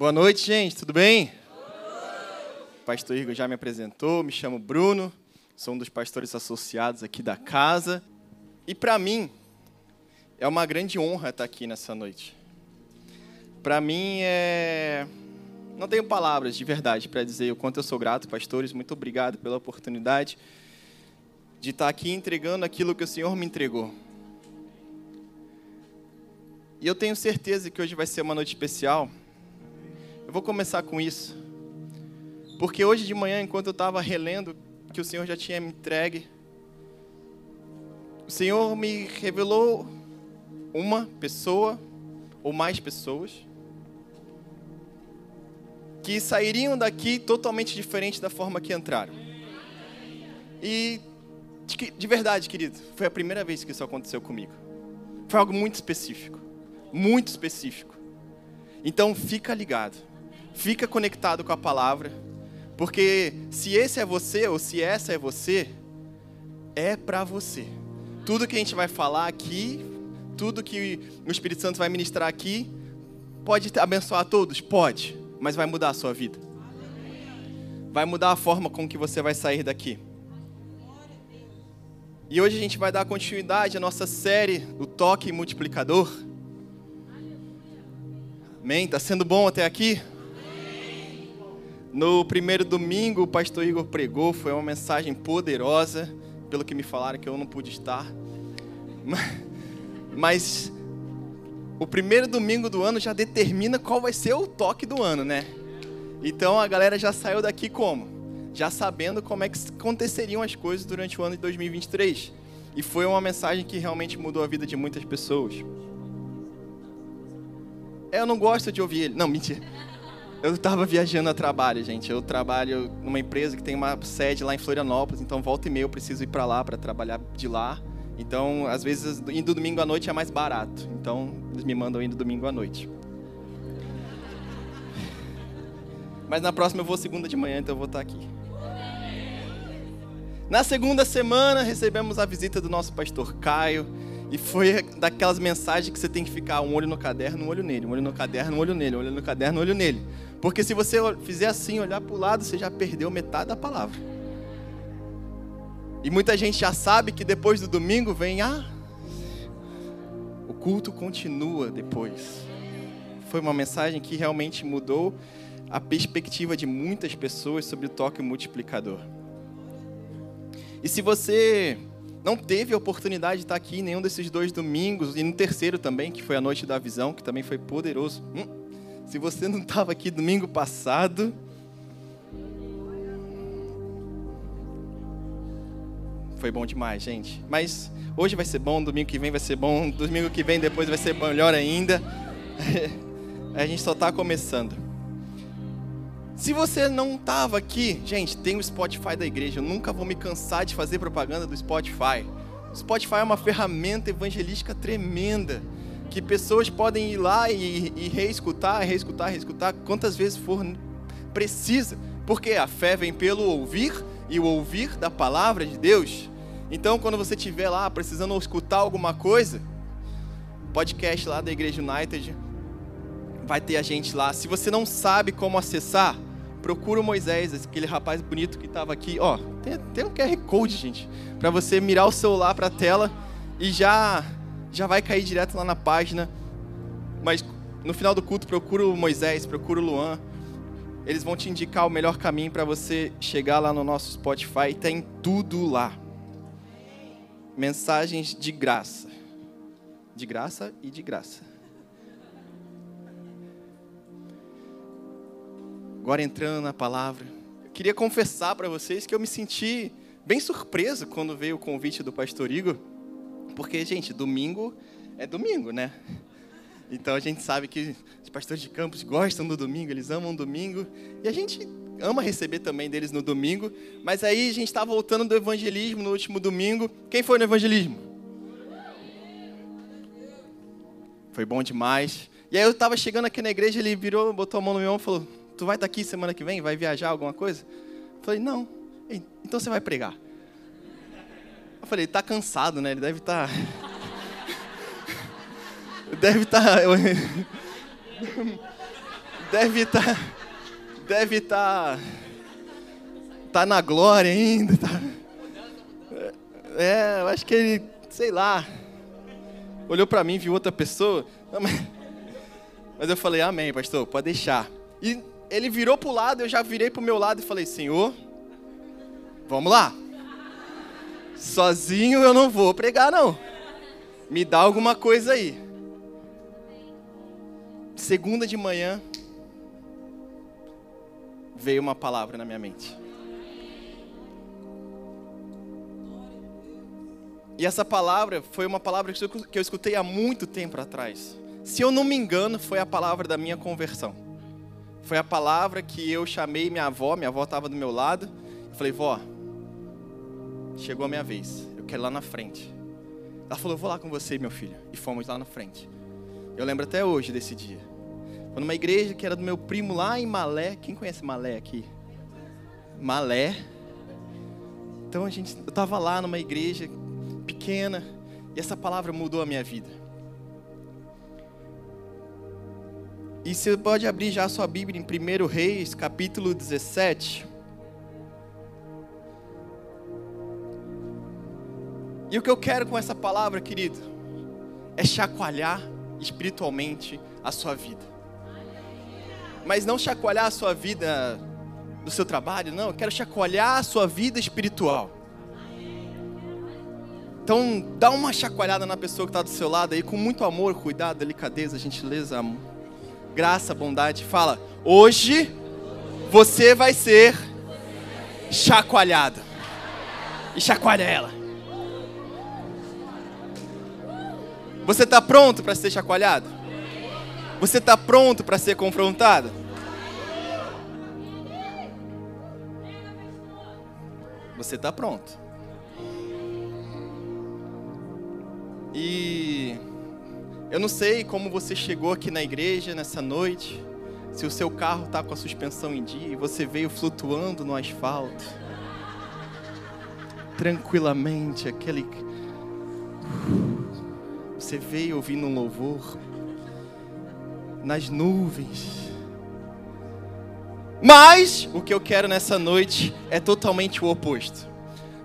Boa noite, gente, tudo bem? O pastor Igor já me apresentou, me chamo Bruno, sou um dos pastores associados aqui da casa. E para mim, é uma grande honra estar aqui nessa noite. Para mim é. Não tenho palavras de verdade para dizer o quanto eu sou grato, pastores. Muito obrigado pela oportunidade de estar aqui entregando aquilo que o Senhor me entregou. E eu tenho certeza que hoje vai ser uma noite especial. Eu vou começar com isso. Porque hoje de manhã, enquanto eu estava relendo que o Senhor já tinha me entregue, o Senhor me revelou uma pessoa ou mais pessoas que sairiam daqui totalmente diferente da forma que entraram. E de, de verdade, querido, foi a primeira vez que isso aconteceu comigo. Foi algo muito específico muito específico. Então fica ligado, fica conectado com a palavra, porque se esse é você ou se essa é você, é para você. Tudo que a gente vai falar aqui, tudo que o Espírito Santo vai ministrar aqui, pode abençoar todos? Pode, mas vai mudar a sua vida. Vai mudar a forma com que você vai sair daqui. E hoje a gente vai dar continuidade à nossa série, o Toque Multiplicador. Amém? Está sendo bom até aqui? No primeiro domingo, o pastor Igor pregou, foi uma mensagem poderosa, pelo que me falaram que eu não pude estar. Mas o primeiro domingo do ano já determina qual vai ser o toque do ano, né? Então a galera já saiu daqui como? Já sabendo como é que aconteceriam as coisas durante o ano de 2023. E foi uma mensagem que realmente mudou a vida de muitas pessoas. Eu não gosto de ouvir ele. Não, mentira. Eu estava viajando a trabalho, gente. Eu trabalho numa empresa que tem uma sede lá em Florianópolis, então volta e meia eu preciso ir para lá para trabalhar de lá. Então, às vezes, indo domingo à noite é mais barato. Então, eles me mandam indo domingo à noite. Mas na próxima eu vou segunda de manhã, então eu vou estar aqui. Na segunda semana recebemos a visita do nosso pastor Caio. E foi daquelas mensagens que você tem que ficar um olho no caderno, um olho nele, um olho no caderno, um olho nele, um olho no caderno, um olho nele. Porque se você fizer assim, olhar para o lado, você já perdeu metade da palavra. E muita gente já sabe que depois do domingo vem, ah, o culto continua depois. Foi uma mensagem que realmente mudou a perspectiva de muitas pessoas sobre o toque multiplicador. E se você não teve a oportunidade de estar aqui em nenhum desses dois domingos, e no terceiro também, que foi a noite da visão, que também foi poderoso. Hum, se você não estava aqui domingo passado, foi bom demais, gente. Mas hoje vai ser bom, domingo que vem vai ser bom, domingo que vem depois vai ser melhor ainda. A gente só está começando. Se você não estava aqui, gente, tem o Spotify da igreja. Eu nunca vou me cansar de fazer propaganda do Spotify. O Spotify é uma ferramenta evangelística tremenda. Que pessoas podem ir lá e, e reescutar, reescutar, reescutar quantas vezes for precisa. Porque a fé vem pelo ouvir e o ouvir da palavra de Deus. Então, quando você estiver lá precisando escutar alguma coisa, podcast lá da Igreja United, vai ter a gente lá. Se você não sabe como acessar, procura o Moisés, aquele rapaz bonito que estava aqui. Ó, tem, tem um QR Code, gente, para você mirar o celular para a tela e já já vai cair direto lá na página. Mas no final do culto, procura o Moisés, procura o Luan. Eles vão te indicar o melhor caminho para você chegar lá no nosso Spotify. Tem tudo lá. Mensagens de graça. De graça e de graça. Agora entrando na palavra, eu queria confessar para vocês que eu me senti bem surpreso quando veio o convite do pastor Igor, porque, gente, domingo é domingo, né? Então a gente sabe que os pastores de campos gostam do domingo, eles amam o domingo, e a gente ama receber também deles no domingo, mas aí a gente está voltando do evangelismo no último domingo. Quem foi no evangelismo? Foi bom demais. E aí eu estava chegando aqui na igreja, ele virou, botou a mão no meu ombro e falou: tu vai estar aqui semana que vem? Vai viajar alguma coisa? Eu falei, não. Então você vai pregar. Falei, ele está cansado, né? Ele deve estar. Tá... deve estar. Tá... deve estar. Tá, deve estar. Tá, tá na glória ainda. Tá, é, eu acho que ele, sei lá, olhou para mim, viu outra pessoa. Mas, mas eu falei, amém, pastor, pode deixar. E ele virou para o lado, eu já virei para o meu lado e falei, Senhor, vamos lá. Sozinho eu não vou pregar, não. Me dá alguma coisa aí. Segunda de manhã, veio uma palavra na minha mente. E essa palavra foi uma palavra que eu escutei há muito tempo atrás. Se eu não me engano, foi a palavra da minha conversão. Foi a palavra que eu chamei minha avó, minha avó estava do meu lado. Eu falei, vó, chegou a minha vez, eu quero ir lá na frente. Ela falou, eu vou lá com você, meu filho. E fomos lá na frente. Eu lembro até hoje desse dia. Foi numa igreja que era do meu primo lá em Malé. Quem conhece Malé aqui? Malé. Então a gente, eu estava lá numa igreja pequena e essa palavra mudou a minha vida. E você pode abrir já a sua Bíblia em 1 Reis, capítulo 17. E o que eu quero com essa palavra, querido, é chacoalhar espiritualmente a sua vida. Mas não chacoalhar a sua vida do seu trabalho, não, eu quero chacoalhar a sua vida espiritual. Então, dá uma chacoalhada na pessoa que está do seu lado aí, com muito amor, cuidado, delicadeza, gentileza, graça, bondade. Fala, hoje você vai ser chacoalhado. E chacoalha ela. Você está pronto para ser chacoalhado? Você está pronto para ser confrontado? Você está pronto. E eu não sei como você chegou aqui na igreja nessa noite, se o seu carro está com a suspensão em dia e você veio flutuando no asfalto, tranquilamente, aquele. Você veio ouvindo um louvor nas nuvens. Mas o que eu quero nessa noite é totalmente o oposto.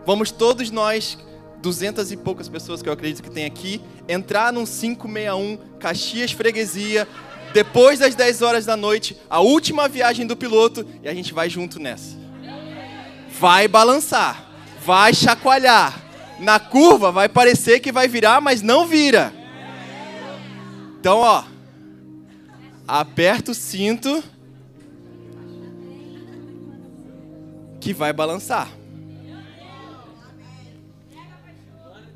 Vamos todos nós duzentas e poucas pessoas que eu acredito que tem aqui, entrar num 561 Caxias Freguesia, depois das 10 horas da noite, a última viagem do piloto, e a gente vai junto nessa. Vai balançar, vai chacoalhar. Na curva vai parecer que vai virar, mas não vira. Então, ó, aperta o cinto que vai balançar.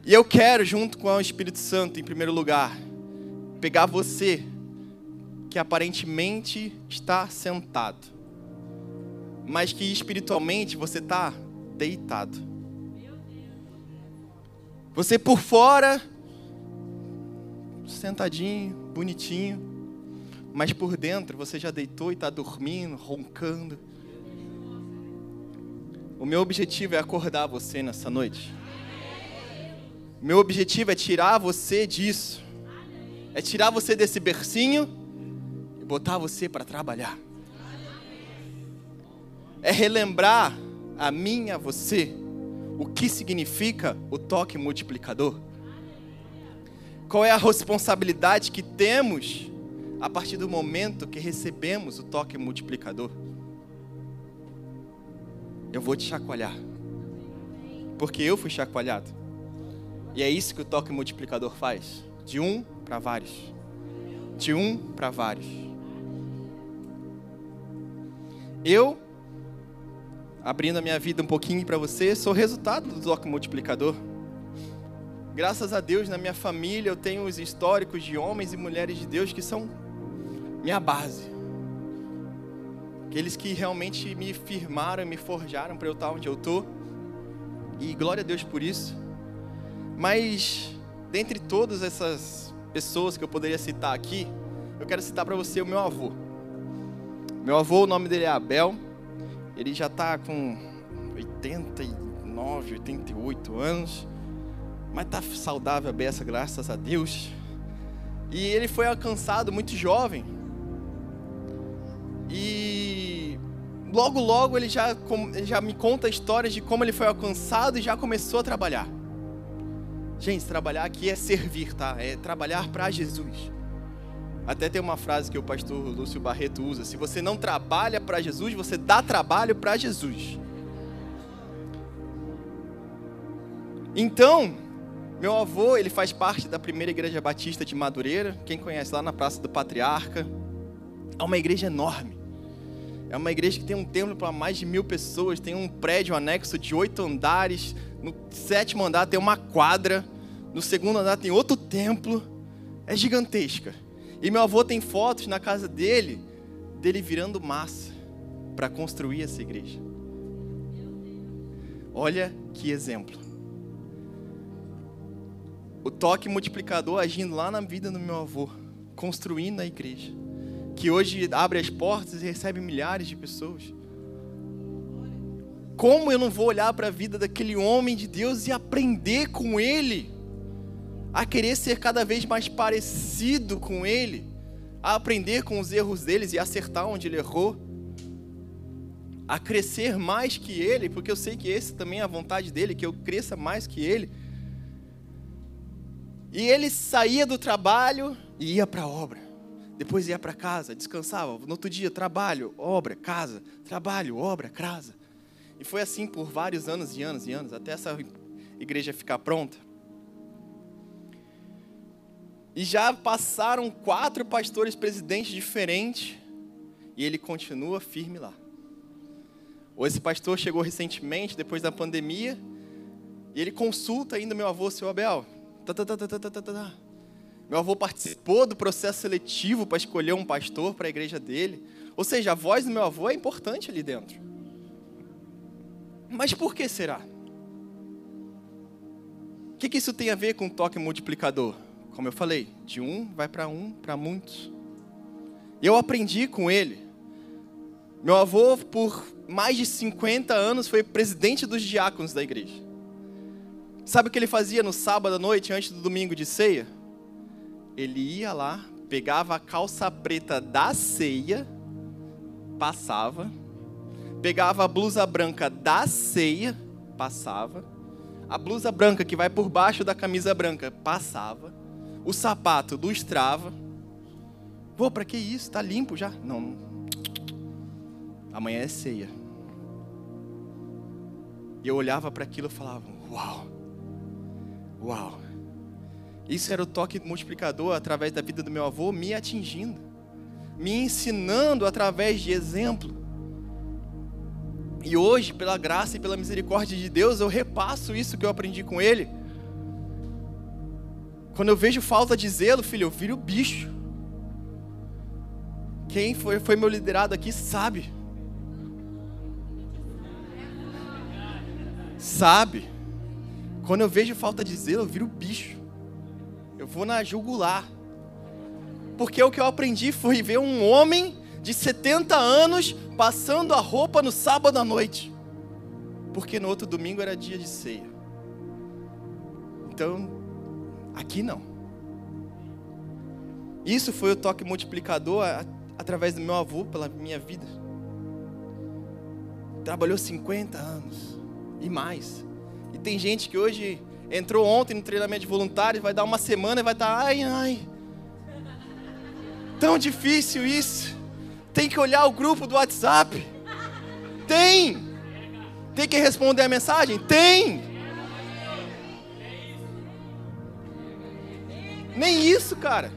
E eu quero, junto com o Espírito Santo, em primeiro lugar, pegar você que aparentemente está sentado, mas que espiritualmente você está deitado. Você por fora, sentadinho, bonitinho, mas por dentro você já deitou e está dormindo, roncando. O meu objetivo é acordar você nessa noite. Meu objetivo é tirar você disso. É tirar você desse bercinho e botar você para trabalhar. É relembrar a mim e a você o que significa o toque multiplicador. Qual é a responsabilidade que temos a partir do momento que recebemos o toque multiplicador? Eu vou te chacoalhar. Porque eu fui chacoalhado. E é isso que o toque multiplicador faz: de um para vários. De um para vários. Eu, abrindo a minha vida um pouquinho para você, sou resultado do toque multiplicador. Graças a Deus, na minha família, eu tenho os históricos de homens e mulheres de Deus que são minha base. Aqueles que realmente me firmaram, me forjaram para eu estar onde eu estou. E glória a Deus por isso. Mas, dentre todas essas pessoas que eu poderia citar aqui, eu quero citar para você o meu avô. Meu avô, o nome dele é Abel. Ele já está com 89, 88 anos. Mas está saudável a beça, graças a Deus. E ele foi alcançado muito jovem. E logo, logo ele já, já me conta histórias de como ele foi alcançado e já começou a trabalhar. Gente, trabalhar aqui é servir, tá? É trabalhar para Jesus. Até tem uma frase que o pastor Lúcio Barreto usa: se você não trabalha para Jesus, você dá trabalho para Jesus. Então, meu avô, ele faz parte da primeira igreja batista de Madureira, quem conhece lá na Praça do Patriarca. É uma igreja enorme. É uma igreja que tem um templo para mais de mil pessoas, tem um prédio anexo de oito andares. No sétimo andar tem uma quadra, no segundo andar tem outro templo. É gigantesca. E meu avô tem fotos na casa dele, dele virando massa para construir essa igreja. Olha que exemplo o toque multiplicador agindo lá na vida do meu avô, construindo a igreja, que hoje abre as portas e recebe milhares de pessoas. Como eu não vou olhar para a vida daquele homem de Deus e aprender com ele, a querer ser cada vez mais parecido com ele, a aprender com os erros deles e acertar onde ele errou, a crescer mais que ele, porque eu sei que esse também é a vontade dele, que eu cresça mais que ele e ele saía do trabalho e ia para a obra. Depois ia para casa, descansava. No outro dia, trabalho, obra, casa, trabalho, obra, casa. E foi assim por vários anos e anos e anos, até essa igreja ficar pronta. E já passaram quatro pastores presidentes diferentes e ele continua firme lá. Esse pastor chegou recentemente, depois da pandemia, e ele consulta ainda meu avô, seu Abel. Tá, tá, tá, meu avô participou do processo seletivo para escolher um pastor para a igreja dele. Ou seja, a voz do meu avô é importante ali dentro. Mas por que será? O que, que isso tem a ver com toque multiplicador? Como eu falei, de um vai para um, para muitos. Eu aprendi com ele. Meu avô, por mais de 50 anos, foi presidente dos diáconos da igreja. Sabe o que ele fazia no sábado à noite, antes do domingo de ceia? Ele ia lá, pegava a calça preta da ceia, passava, pegava a blusa branca da ceia, passava, a blusa branca que vai por baixo da camisa branca, passava, o sapato lustrava. Pô, para que isso? Tá limpo já? Não. Amanhã é ceia. E eu olhava para aquilo e falava: Uau! Uau! Isso era o toque multiplicador através da vida do meu avô me atingindo, me ensinando através de exemplo. E hoje, pela graça e pela misericórdia de Deus, eu repasso isso que eu aprendi com ele. Quando eu vejo falta de zelo, filho, eu viro bicho. Quem foi, foi meu liderado aqui sabe. Sabe. Quando eu vejo falta de zelo, eu viro bicho. Eu vou na jugular. Porque o que eu aprendi foi ver um homem de 70 anos passando a roupa no sábado à noite. Porque no outro domingo era dia de ceia. Então, aqui não. Isso foi o toque multiplicador através do meu avô pela minha vida. Trabalhou 50 anos e mais. Tem gente que hoje entrou ontem no treinamento de voluntários, vai dar uma semana e vai estar, ai, ai. Tão difícil isso. Tem que olhar o grupo do WhatsApp. Tem. Tem que responder a mensagem? Tem. Nem isso, cara.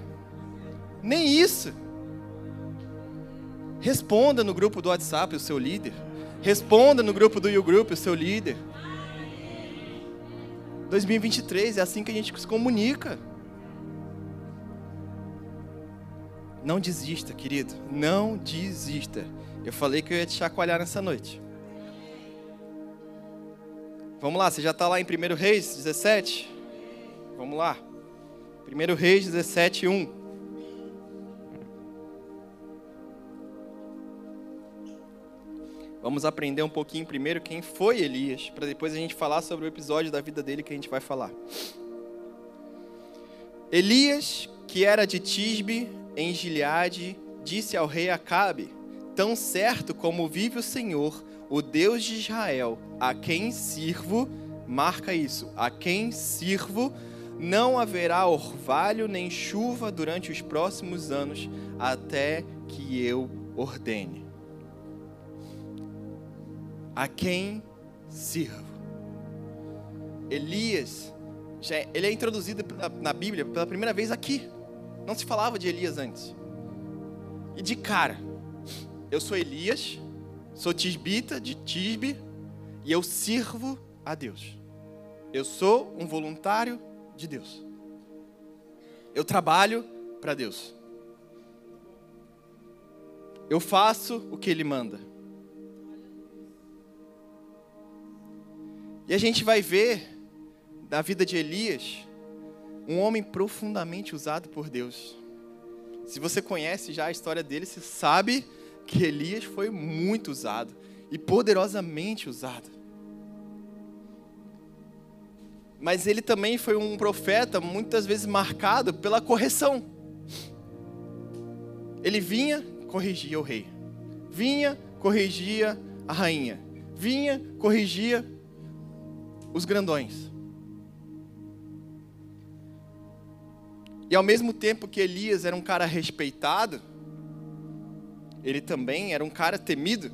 Nem isso. Responda no grupo do WhatsApp o seu líder. Responda no grupo do YouGroup o seu líder. 2023 é assim que a gente se comunica. Não desista, querido. Não desista. Eu falei que eu ia te chacoalhar nessa noite. Vamos lá, você já está lá em 1 Reis 17? Vamos lá. 1 Reis 17, 1. Vamos aprender um pouquinho primeiro quem foi Elias, para depois a gente falar sobre o episódio da vida dele que a gente vai falar. Elias, que era de Tisbe, em Gileade, disse ao rei Acabe: Tão certo como vive o Senhor, o Deus de Israel, a quem sirvo, marca isso, a quem sirvo, não haverá orvalho nem chuva durante os próximos anos, até que eu ordene. A quem sirvo? Elias, é, ele é introduzido na Bíblia pela primeira vez aqui. Não se falava de Elias antes. E de cara, eu sou Elias, sou tisbita de Tisbe e eu sirvo a Deus. Eu sou um voluntário de Deus. Eu trabalho para Deus. Eu faço o que Ele manda. E a gente vai ver da vida de Elias um homem profundamente usado por Deus. Se você conhece já a história dele, você sabe que Elias foi muito usado e poderosamente usado. Mas ele também foi um profeta muitas vezes marcado pela correção. Ele vinha, corrigia o rei. Vinha, corrigia a rainha. Vinha, corrigia os grandões. E ao mesmo tempo que Elias era um cara respeitado, ele também era um cara temido.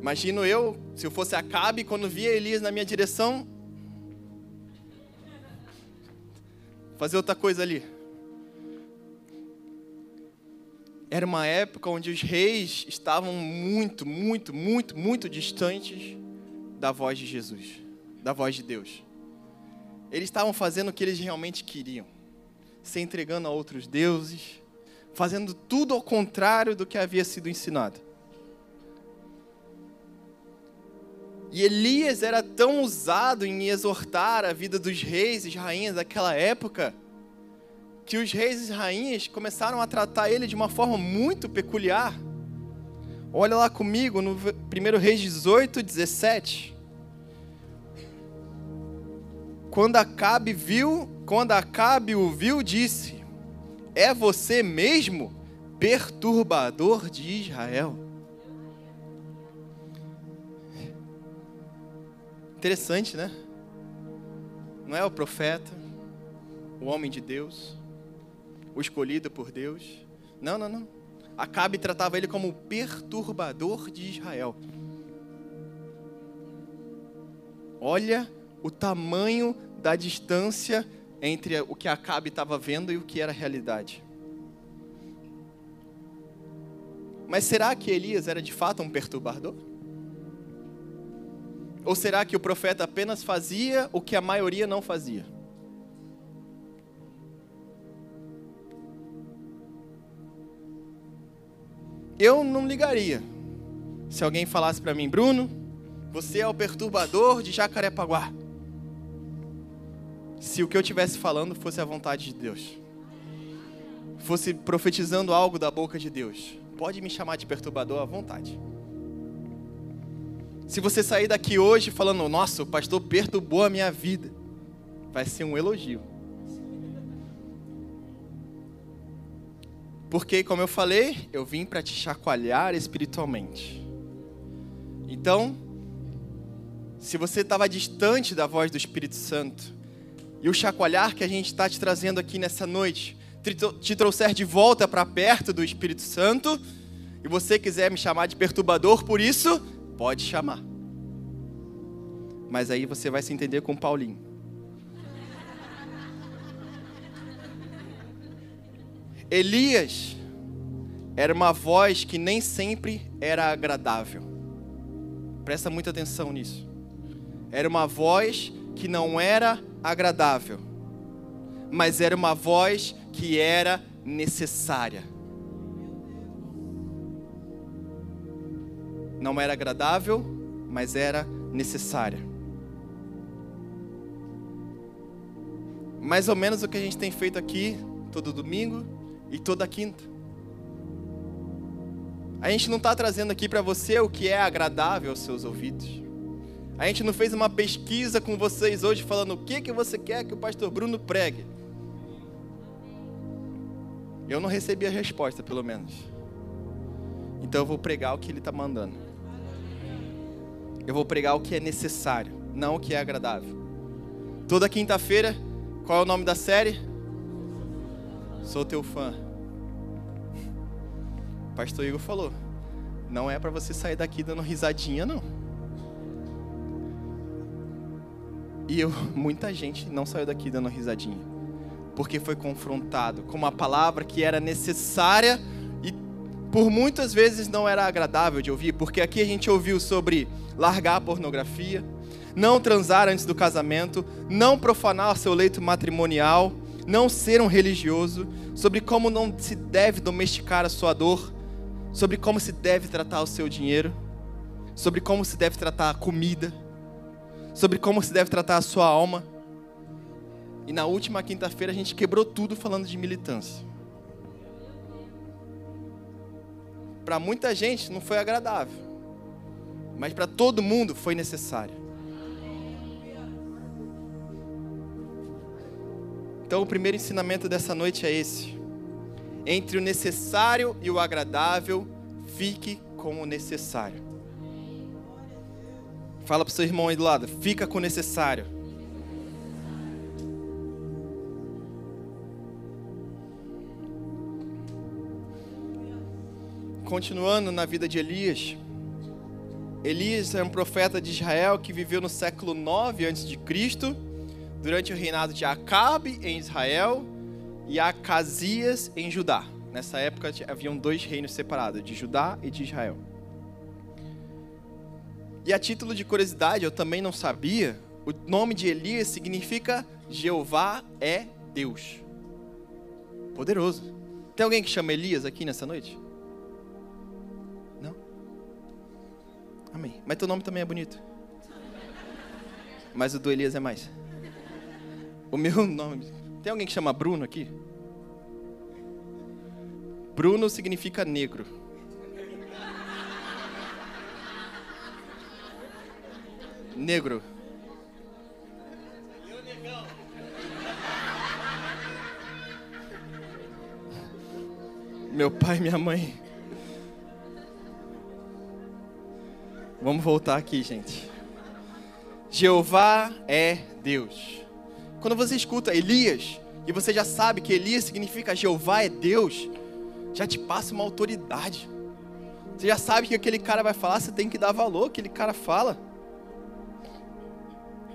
Imagino eu, se eu fosse Acabe, quando via Elias na minha direção, fazer outra coisa ali. Era uma época onde os reis estavam muito, muito, muito, muito distantes da voz de Jesus, da voz de Deus. Eles estavam fazendo o que eles realmente queriam, se entregando a outros deuses, fazendo tudo ao contrário do que havia sido ensinado. E Elias era tão usado em exortar a vida dos reis e rainhas daquela época, que os reis e rainhas começaram a tratar ele de uma forma muito peculiar. Olha lá comigo no 1 Reis 18, 17. Quando Acabe viu, quando Acabe o viu, disse: é você mesmo, perturbador de Israel? Interessante, né? Não é o profeta, o homem de Deus, o escolhido por Deus. Não, não, não. Acabe tratava ele como perturbador de Israel. Olha o tamanho da distância entre o que Acabe estava vendo e o que era realidade. Mas será que Elias era de fato um perturbador? Ou será que o profeta apenas fazia o que a maioria não fazia? Eu não ligaria se alguém falasse para mim, Bruno, você é o perturbador de Jacarepaguá se o que eu estivesse falando fosse a vontade de Deus. Fosse profetizando algo da boca de Deus. Pode me chamar de perturbador à vontade. Se você sair daqui hoje falando, nossa, o pastor perturbou a minha vida, vai ser um elogio. Porque, como eu falei, eu vim para te chacoalhar espiritualmente. Então, se você estava distante da voz do Espírito Santo, e o chacoalhar que a gente está te trazendo aqui nessa noite te trouxer de volta para perto do Espírito Santo, e você quiser me chamar de perturbador por isso, pode chamar. Mas aí você vai se entender com Paulinho. Elias era uma voz que nem sempre era agradável. Presta muita atenção nisso. Era uma voz que não era agradável, mas era uma voz que era necessária. Não era agradável, mas era necessária. Mais ou menos o que a gente tem feito aqui todo domingo e toda quinta. A gente não está trazendo aqui para você o que é agradável aos seus ouvidos. A gente não fez uma pesquisa com vocês hoje falando o que, que você quer que o pastor Bruno pregue. Eu não recebi a resposta, pelo menos. Então eu vou pregar o que ele está mandando. Eu vou pregar o que é necessário, não o que é agradável. Toda quinta-feira, qual é o nome da série? Sou teu fã. O pastor Igor falou: não é para você sair daqui dando risadinha, não. E eu, muita gente não saiu daqui dando risadinha, porque foi confrontado com uma palavra que era necessária e por muitas vezes não era agradável de ouvir, porque aqui a gente ouviu sobre largar a pornografia, não transar antes do casamento, não profanar seu leito matrimonial, não ser um religioso, sobre como não se deve domesticar a sua dor, sobre como se deve tratar o seu dinheiro, sobre como se deve tratar a comida, sobre como se deve tratar a sua alma. E na última quinta-feira a gente quebrou tudo falando de militância. Para muita gente não foi agradável, mas para todo mundo foi necessário. Então, o primeiro ensinamento dessa noite é esse: entre o necessário e o agradável, fique com o necessário. Fala para o seu irmão aí do lado, fica com o necessário. Continuando na vida de Elias. Elias é um profeta de Israel que viveu no século 9 a.C durante o reinado de Acabe em Israel e Acasias em Judá. Nessa época haviam dois reinos separados, de Judá e de Israel. E a título de curiosidade, eu também não sabia, o nome de Elias significa Jeová é Deus. Poderoso. Tem alguém que chama Elias aqui nessa noite? Não? Amém. Mas teu nome também é bonito. Mas o do Elias é mais. O meu nome. Tem alguém que chama Bruno aqui? Bruno significa negro. Negro. Meu pai minha mãe. Vamos voltar aqui, gente. Jeová é Deus. Quando você escuta Elias, e você já sabe que Elias significa Jeová é Deus, já te passa uma autoridade. Você já sabe que aquele cara vai falar, você tem que dar valor, aquele cara fala.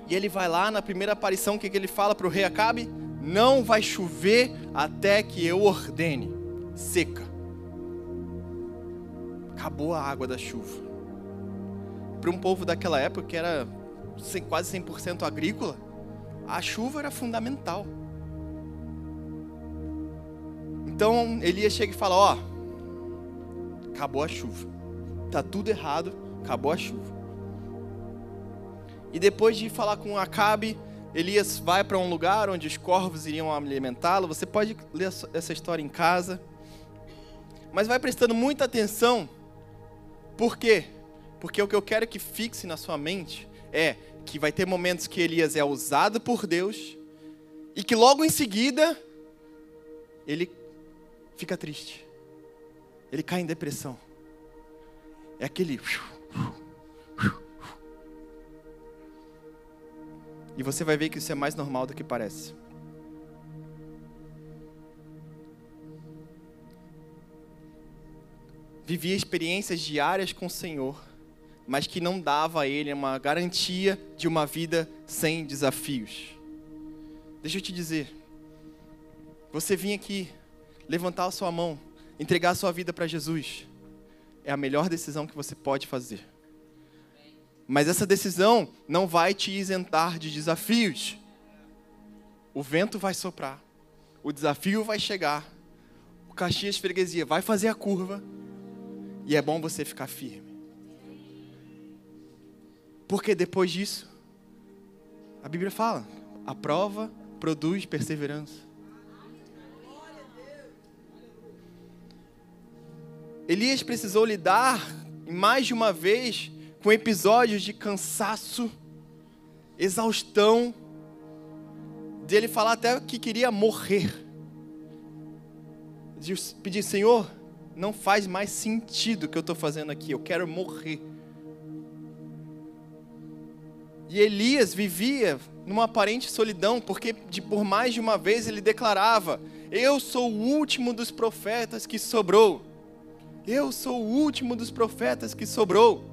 E ele vai lá na primeira aparição, o que, ele fala para o rei Acabe? Não vai chover até que eu ordene. Seca. Acabou a água da chuva. Para um povo daquela época que era quase 100% agrícola, a chuva era fundamental. Então Elias chega e fala: Ó, acabou a chuva, tá tudo errado, acabou a chuva. E depois de falar com Acabe, Elias vai para um lugar onde os corvos iriam alimentá-lo. Você pode ler essa história em casa. Mas vai prestando muita atenção. Por quê? Porque o que eu quero que fixe na sua mente é que vai ter momentos que Elias é usado por Deus e que logo em seguida ele fica triste. Ele cai em depressão. É aquele E você vai ver que isso é mais normal do que parece. Vivia experiências diárias com o Senhor mas que não dava a ele uma garantia de uma vida sem desafios. Deixa eu te dizer, você vir aqui, levantar a sua mão, entregar a sua vida para Jesus, é a melhor decisão que você pode fazer. Mas essa decisão não vai te isentar de desafios. O vento vai soprar, o desafio vai chegar, o Caxias Freguesia vai fazer a curva, e é bom você ficar firme. Porque depois disso, a Bíblia fala: a prova produz perseverança. Elias precisou lidar mais de uma vez com episódios de cansaço, exaustão, dele falar até que queria morrer. De pedir, Senhor, não faz mais sentido o que eu estou fazendo aqui, eu quero morrer. E Elias vivia numa aparente solidão, porque de, por mais de uma vez ele declarava: Eu sou o último dos profetas que sobrou. Eu sou o último dos profetas que sobrou.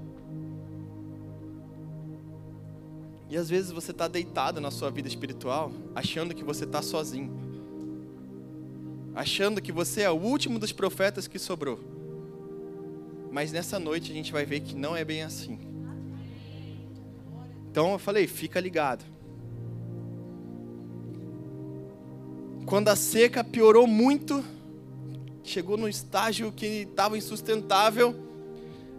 E às vezes você está deitado na sua vida espiritual, achando que você está sozinho, achando que você é o último dos profetas que sobrou. Mas nessa noite a gente vai ver que não é bem assim. Então eu falei, fica ligado. Quando a seca piorou muito, chegou no estágio que estava insustentável,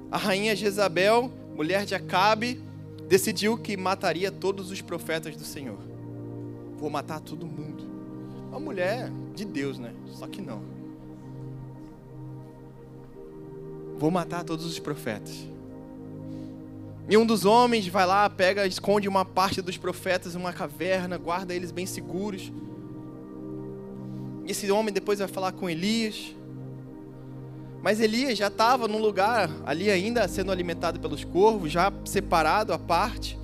a rainha Jezabel, mulher de Acabe, decidiu que mataria todos os profetas do Senhor. Vou matar todo mundo. Uma mulher de Deus, né? Só que não. Vou matar todos os profetas. E um dos homens vai lá, pega, esconde uma parte dos profetas em uma caverna, guarda eles bem seguros. Esse homem depois vai falar com Elias. Mas Elias já estava num lugar ali ainda sendo alimentado pelos corvos, já separado à parte.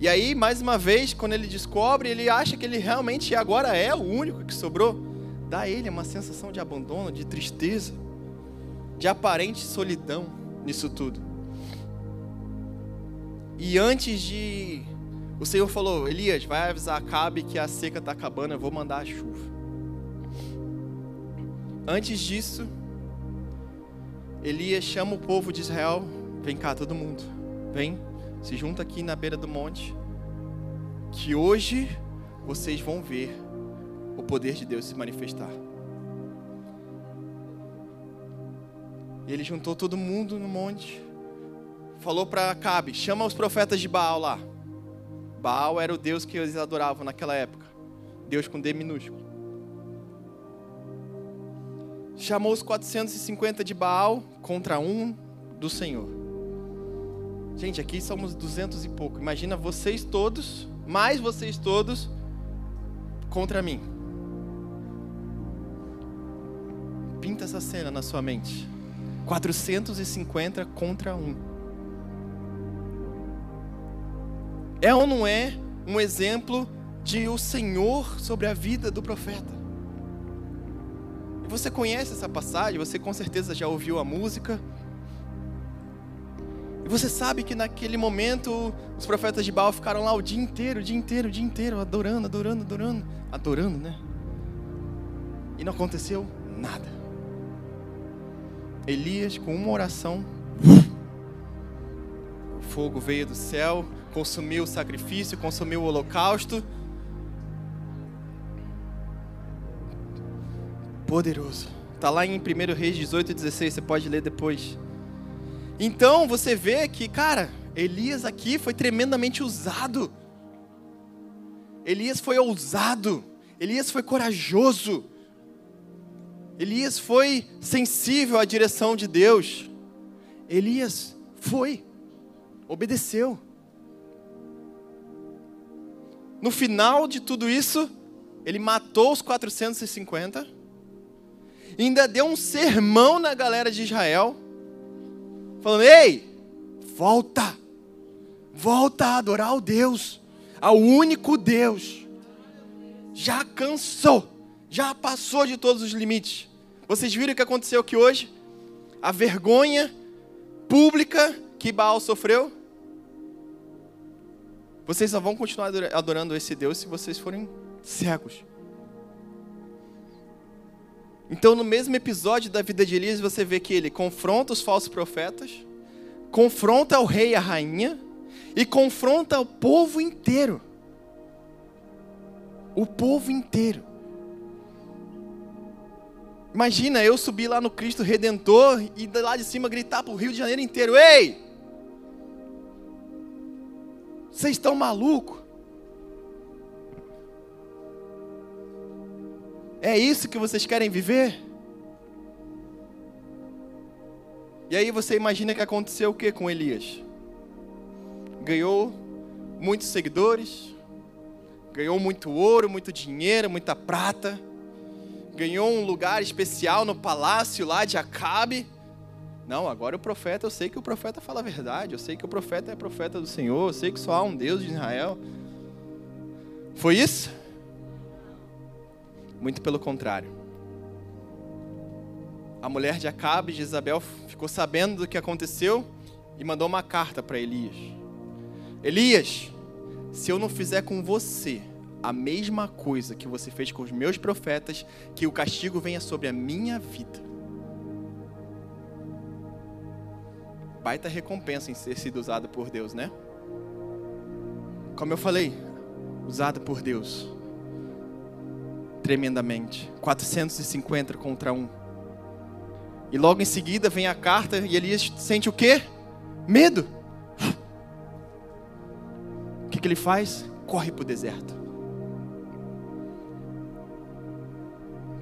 E aí, mais uma vez, quando ele descobre, ele acha que ele realmente agora é o único que sobrou. Dá a ele uma sensação de abandono, de tristeza, de aparente solidão nisso tudo. E antes de. O Senhor falou: Elias, vai avisar Acabe que a seca está acabando, eu vou mandar a chuva. Antes disso, Elias chama o povo de Israel: vem cá, todo mundo, vem, se junta aqui na beira do monte, que hoje vocês vão ver o poder de Deus se manifestar. Ele juntou todo mundo no monte falou para Acabe: chama os profetas de Baal lá. Baal era o Deus que eles adoravam naquela época. Deus com D minúsculo. Chamou os 450 de Baal contra um do Senhor. Gente, aqui somos 200 e pouco. Imagina vocês todos, mais vocês todos, contra mim. Pinta essa cena na sua mente. 450 contra um. É ou não é um exemplo de o Senhor sobre a vida do profeta? Você conhece essa passagem, você com certeza já ouviu a música. E você sabe que naquele momento os profetas de Baal ficaram lá o dia inteiro, o dia inteiro, o dia inteiro, adorando, adorando, adorando, adorando, né? E não aconteceu nada. Elias, com uma oração, fogo veio do céu, consumiu o sacrifício, consumiu o holocausto. Poderoso. Está lá em 1 Reis 18 e 16, você pode ler depois. Então você vê que, cara, Elias aqui foi tremendamente usado. Elias foi ousado. Elias foi corajoso. Elias foi sensível à direção de Deus. Elias foi, obedeceu. No final de tudo isso, ele matou os 450, ainda deu um sermão na galera de Israel, falando: Ei, volta, volta a adorar o Deus, ao único Deus. Já cansou, já passou de todos os limites. Vocês viram o que aconteceu aqui hoje? A vergonha pública que Baal sofreu? Vocês só vão continuar adorando esse Deus se vocês forem cegos. Então, no mesmo episódio da vida de Elias, você vê que ele confronta os falsos profetas, confronta o rei e a rainha, e confronta o povo inteiro. O povo inteiro. Imagina eu subir lá no Cristo Redentor e lá de cima gritar para o Rio de Janeiro inteiro: Ei! Vocês estão malucos? É isso que vocês querem viver? E aí você imagina que aconteceu o que com Elias? Ganhou muitos seguidores, ganhou muito ouro, muito dinheiro, muita prata, ganhou um lugar especial no palácio lá de Acabe. Não, agora o profeta, eu sei que o profeta fala a verdade, eu sei que o profeta é profeta do Senhor, eu sei que só há um Deus de Israel. Foi isso? Muito pelo contrário. A mulher de Acabe, de Isabel, ficou sabendo do que aconteceu e mandou uma carta para Elias. Elias, se eu não fizer com você a mesma coisa que você fez com os meus profetas, que o castigo venha sobre a minha vida. Baita recompensa em ser sido usado por Deus, né? Como eu falei, usado por Deus. Tremendamente. 450 contra um. E logo em seguida vem a carta e Elias sente o quê? Medo. O que, que ele faz? Corre para o deserto.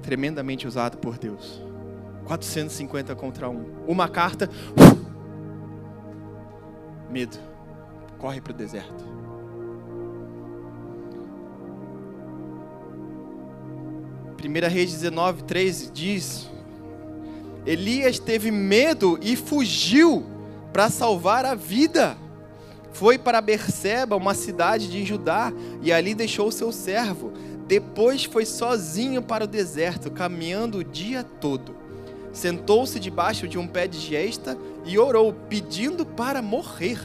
Tremendamente usado por Deus. 450 contra um. Uma carta. Medo. Corre para o deserto. Primeira Reis 19, 13 diz: Elias teve medo e fugiu para salvar a vida. Foi para Berseba, uma cidade de Judá, e ali deixou seu servo. Depois foi sozinho para o deserto, caminhando o dia todo. Sentou-se debaixo de um pé de gesta e orou, pedindo para morrer.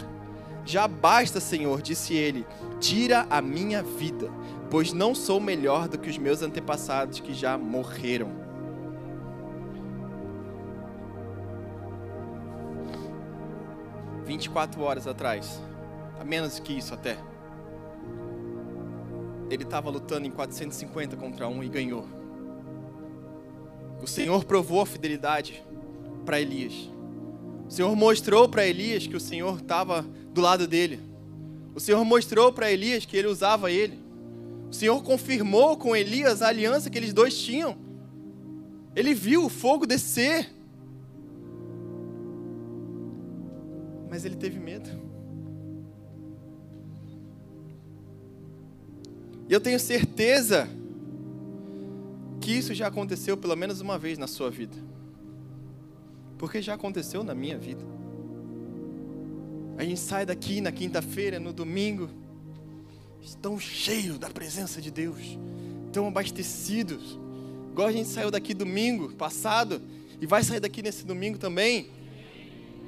Já basta, Senhor, disse ele, tira a minha vida, pois não sou melhor do que os meus antepassados que já morreram. 24 horas atrás, a menos que isso até, ele estava lutando em 450 contra um e ganhou. O Senhor provou a fidelidade para Elias. O Senhor mostrou para Elias que o Senhor estava do lado dele. O Senhor mostrou para Elias que ele usava ele. O Senhor confirmou com Elias a aliança que eles dois tinham. Ele viu o fogo descer mas ele teve medo. E eu tenho certeza que isso já aconteceu pelo menos uma vez na sua vida. Porque já aconteceu na minha vida. A gente sai daqui na quinta-feira, no domingo, estão cheios da presença de Deus, tão abastecidos. Igual a gente saiu daqui domingo passado e vai sair daqui nesse domingo também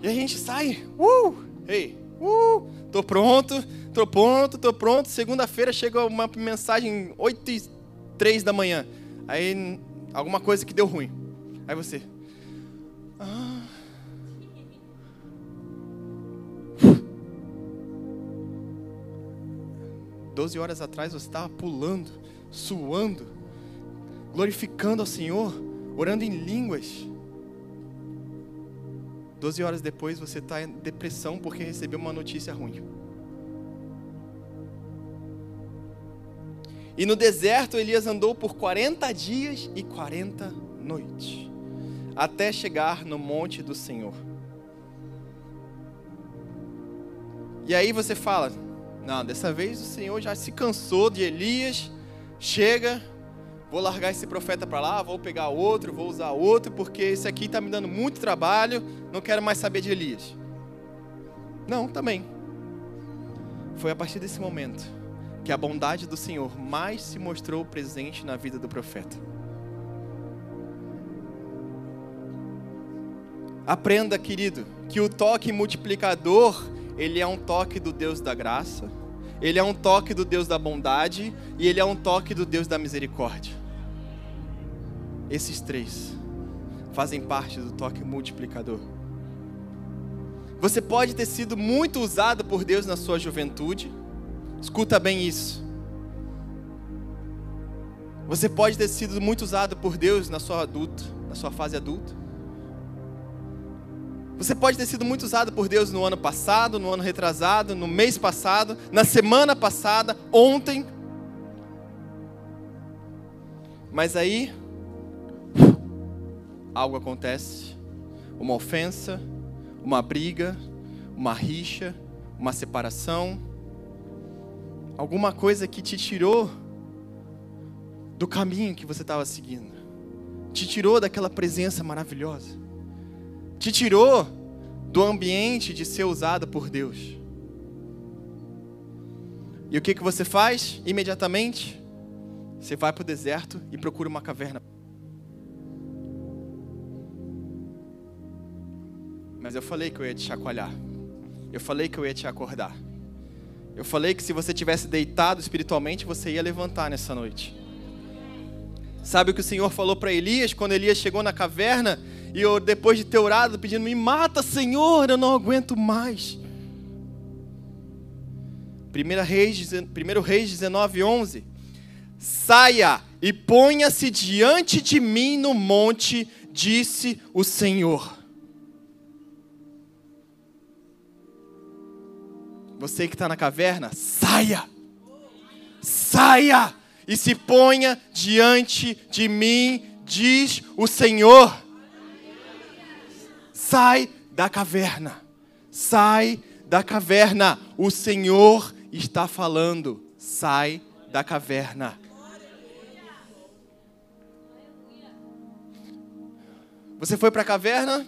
e a gente sai, uh, ei, uh, tô pronto, tô pronto, tô pronto. Segunda-feira chega uma mensagem 8 e 3 da manhã. Aí alguma coisa que deu ruim. Aí você, ah. Doze horas atrás você estava pulando, suando, glorificando ao Senhor, orando em línguas. Doze horas depois você está em depressão porque recebeu uma notícia ruim. E no deserto Elias andou por 40 dias e 40 noites, até chegar no monte do Senhor. E aí você fala: Não, dessa vez o Senhor já se cansou de Elias, chega, vou largar esse profeta para lá, vou pegar outro, vou usar outro, porque esse aqui está me dando muito trabalho, não quero mais saber de Elias. Não, também. Foi a partir desse momento que a bondade do Senhor mais se mostrou presente na vida do profeta. Aprenda, querido, que o toque multiplicador, ele é um toque do Deus da graça, ele é um toque do Deus da bondade e ele é um toque do Deus da misericórdia. Esses três fazem parte do toque multiplicador. Você pode ter sido muito usado por Deus na sua juventude. Escuta bem isso. Você pode ter sido muito usado por Deus na sua adulta, na sua fase adulta. Você pode ter sido muito usado por Deus no ano passado, no ano retrasado, no mês passado, na semana passada, ontem. Mas aí algo acontece, uma ofensa, uma briga, uma rixa, uma separação, alguma coisa que te tirou do caminho que você estava seguindo. te tirou daquela presença maravilhosa, te tirou do ambiente de ser usada por Deus. E o que, que você faz imediatamente? Você vai para o deserto e procura uma caverna. Mas eu falei que eu ia te chacoalhar. Eu falei que eu ia te acordar. Eu falei que se você tivesse deitado espiritualmente, você ia levantar nessa noite. Sabe o que o Senhor falou para Elias quando Elias chegou na caverna e eu, depois de ter orado pedindo: "Me mata, Senhor, eu não aguento mais". 1 Reis, 1 Reis 19, 11. Saia e ponha-se diante de mim no monte, disse o Senhor. Você que está na caverna, saia! Saia! E se ponha diante de mim, diz o Senhor. Sai da caverna. Sai da caverna. O Senhor está falando. Sai da caverna. Você foi para a caverna?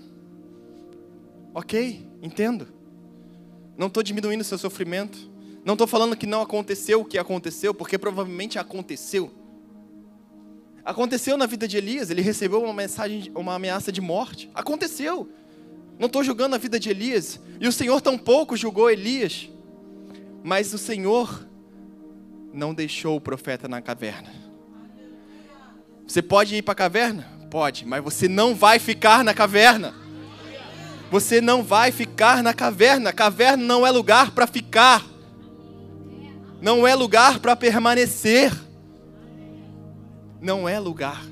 Ok, entendo. Não estou diminuindo seu sofrimento. Não estou falando que não aconteceu o que aconteceu, porque provavelmente aconteceu. Aconteceu na vida de Elias, ele recebeu uma mensagem, uma ameaça de morte. Aconteceu. Não estou julgando a vida de Elias. E o Senhor tampouco julgou Elias. Mas o Senhor não deixou o profeta na caverna. Você pode ir para a caverna? Pode, mas você não vai ficar na caverna. Você não vai ficar na caverna. Caverna não é lugar para ficar. Não é lugar para permanecer. Não é lugar.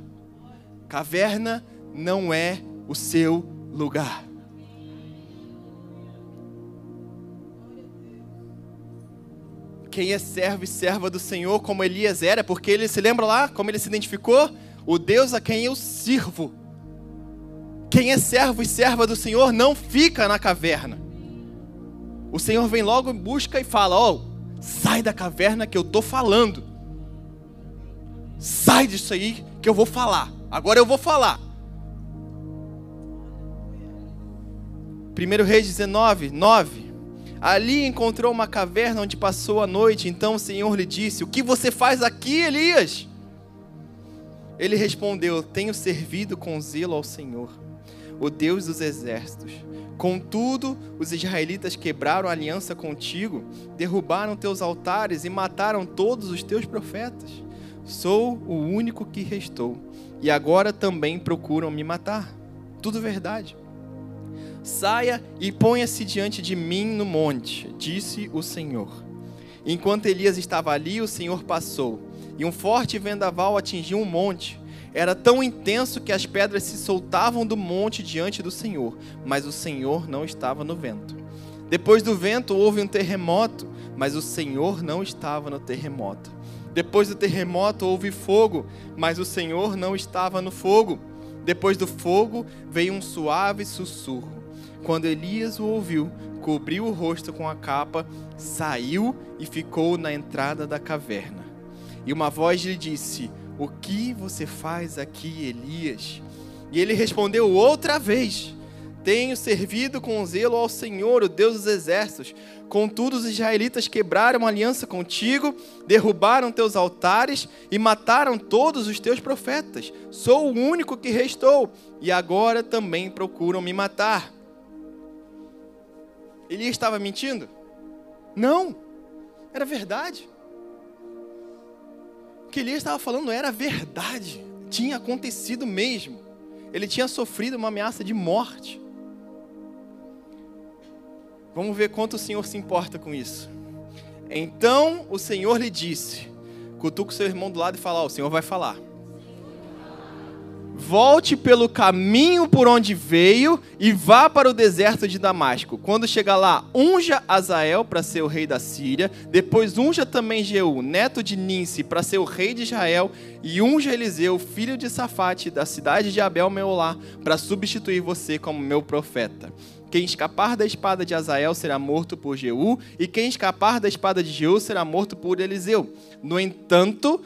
Caverna não é o seu lugar. Quem é servo e serva do Senhor, como Elias era, porque ele se lembra lá, como ele se identificou? O Deus a quem eu sirvo quem é servo e serva do Senhor não fica na caverna. O Senhor vem logo em busca e fala: Ó, oh, sai da caverna que eu estou falando. Sai disso aí que eu vou falar. Agora eu vou falar. 1 Reis 19, 9. Ali encontrou uma caverna onde passou a noite. Então o Senhor lhe disse: O que você faz aqui, Elias? Ele respondeu: Tenho servido com zelo ao Senhor o Deus dos exércitos. Contudo, os israelitas quebraram a aliança contigo, derrubaram teus altares e mataram todos os teus profetas. Sou o único que restou, e agora também procuram me matar. Tudo verdade. Saia e ponha-se diante de mim no monte, disse o Senhor. Enquanto Elias estava ali, o Senhor passou, e um forte vendaval atingiu um monte era tão intenso que as pedras se soltavam do monte diante do Senhor, mas o Senhor não estava no vento. Depois do vento houve um terremoto, mas o Senhor não estava no terremoto. Depois do terremoto houve fogo, mas o Senhor não estava no fogo. Depois do fogo veio um suave sussurro. Quando Elias o ouviu, cobriu o rosto com a capa, saiu e ficou na entrada da caverna. E uma voz lhe disse: o que você faz aqui, Elias? E ele respondeu outra vez: Tenho servido com zelo ao Senhor, o Deus dos exércitos. Contudo, os israelitas quebraram aliança contigo, derrubaram teus altares e mataram todos os teus profetas. Sou o único que restou, e agora também procuram me matar. Elias estava mentindo? Não, era verdade que Elias estava falando era verdade, tinha acontecido mesmo. Ele tinha sofrido uma ameaça de morte. Vamos ver quanto o Senhor se importa com isso. Então o Senhor lhe disse: cutuca o seu irmão do lado e fala: oh, O Senhor vai falar. Volte pelo caminho por onde veio e vá para o deserto de Damasco. Quando chegar lá, unja Azael para ser o rei da Síria. Depois unja também Jeú, neto de Ninsi, para ser o rei de Israel. E unja Eliseu, filho de Safate, da cidade de Abel Meolá, para substituir você como meu profeta. Quem escapar da espada de Azael será morto por Jeú, e quem escapar da espada de Jeú será morto por Eliseu. No entanto,